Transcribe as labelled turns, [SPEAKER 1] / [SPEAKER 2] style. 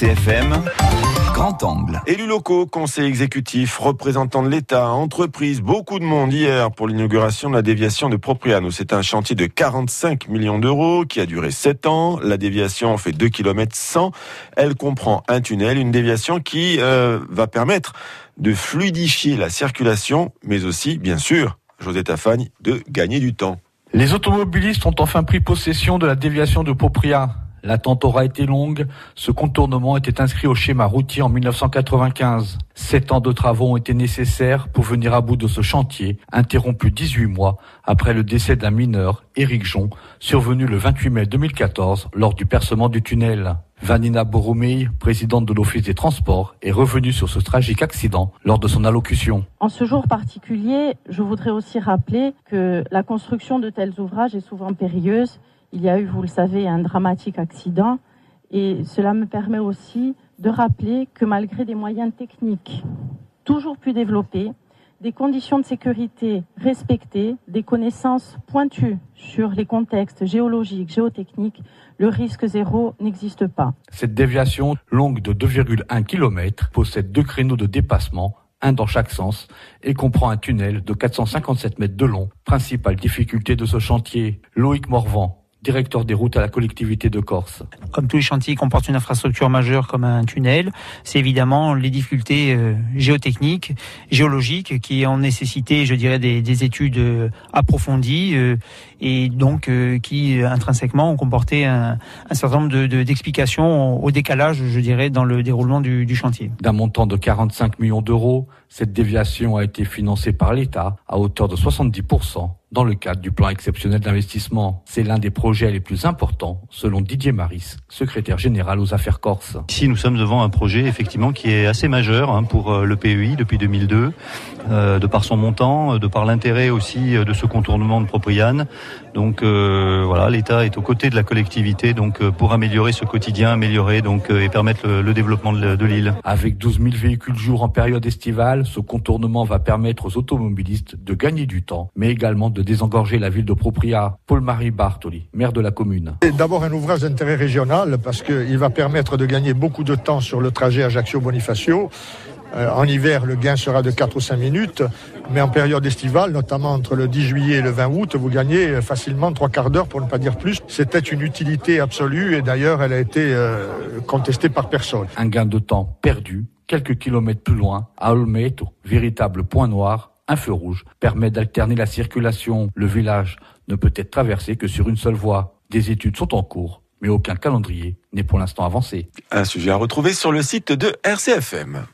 [SPEAKER 1] RCFM, grand angle.
[SPEAKER 2] Élus locaux, conseils exécutifs, représentants de l'État, entreprises, beaucoup de monde hier pour l'inauguration de la déviation de Propriano. C'est un chantier de 45 millions d'euros qui a duré 7 ans. La déviation fait 2 km 100. Elle comprend un tunnel, une déviation qui euh, va permettre de fluidifier la circulation, mais aussi, bien sûr, José Tafagne, de gagner du temps.
[SPEAKER 3] Les automobilistes ont enfin pris possession de la déviation de Popria. L'attente aura été longue. Ce contournement était inscrit au schéma routier en 1995. Sept ans de travaux ont été nécessaires pour venir à bout de ce chantier, interrompu 18 mois après le décès d'un mineur, Éric Jon, survenu le 28 mai 2014 lors du percement du tunnel. Vanina Boromei, présidente de l'Office des Transports, est revenue sur ce tragique accident lors de son allocution.
[SPEAKER 4] En ce jour particulier, je voudrais aussi rappeler que la construction de tels ouvrages est souvent périlleuse il y a eu, vous le savez, un dramatique accident. Et cela me permet aussi de rappeler que malgré des moyens techniques toujours plus développés, des conditions de sécurité respectées, des connaissances pointues sur les contextes géologiques, géotechniques, le risque zéro n'existe pas.
[SPEAKER 3] Cette déviation, longue de 2,1 km, possède deux créneaux de dépassement un dans chaque sens, et comprend un tunnel de 457 mètres de long. Principale difficulté de ce chantier, Loïc Morvan, directeur des routes à la collectivité de Corse.
[SPEAKER 5] Comme tous les chantiers comportent une infrastructure majeure comme un tunnel, c'est évidemment les difficultés euh, géotechniques, géologiques qui ont nécessité, je dirais, des, études euh, approfondies euh, et donc qui intrinsèquement ont comporté un, certain nombre d'explications au décalage, je dirais, dans le déroulement du, du chantier.
[SPEAKER 3] D'un montant de 45 millions d'euros, cette déviation a été financée par l'État à hauteur de 70% dans le cadre du plan exceptionnel d'investissement. C'est l'un des projets les plus importants, selon Didier Maris, secrétaire général aux affaires corse.
[SPEAKER 6] Ici, nous sommes devant un projet effectivement qui est assez majeur hein, pour euh, le PEI depuis 2002, euh, de par son montant, de par l'intérêt aussi euh, de ce contournement de Propriane. Donc voilà, l'État est aux côtés de la collectivité donc pour améliorer ce quotidien, améliorer donc et permettre le, développement de, l'île.
[SPEAKER 3] Avec 12 000 véhicules jour en période estivale, ce contournement va permettre aux automobilistes de gagner du temps, mais également de de désengorger la ville de Propria. Paul-Marie Bartoli, maire de la commune.
[SPEAKER 7] D'abord un ouvrage d'intérêt régional parce qu'il va permettre de gagner beaucoup de temps sur le trajet Ajaccio-Bonifacio. Euh, en hiver, le gain sera de 4 ou 5 minutes, mais en période estivale, notamment entre le 10 juillet et le 20 août, vous gagnez facilement trois quarts d'heure, pour ne pas dire plus. C'était une utilité absolue et d'ailleurs, elle a été euh, contestée par personne.
[SPEAKER 3] Un gain de temps perdu quelques kilomètres plus loin, à Olmeto, véritable point noir un feu rouge permet d'alterner la circulation. Le village ne peut être traversé que sur une seule voie. Des études sont en cours, mais aucun calendrier n'est pour l'instant avancé.
[SPEAKER 2] Un sujet à retrouver sur le site de RCFM.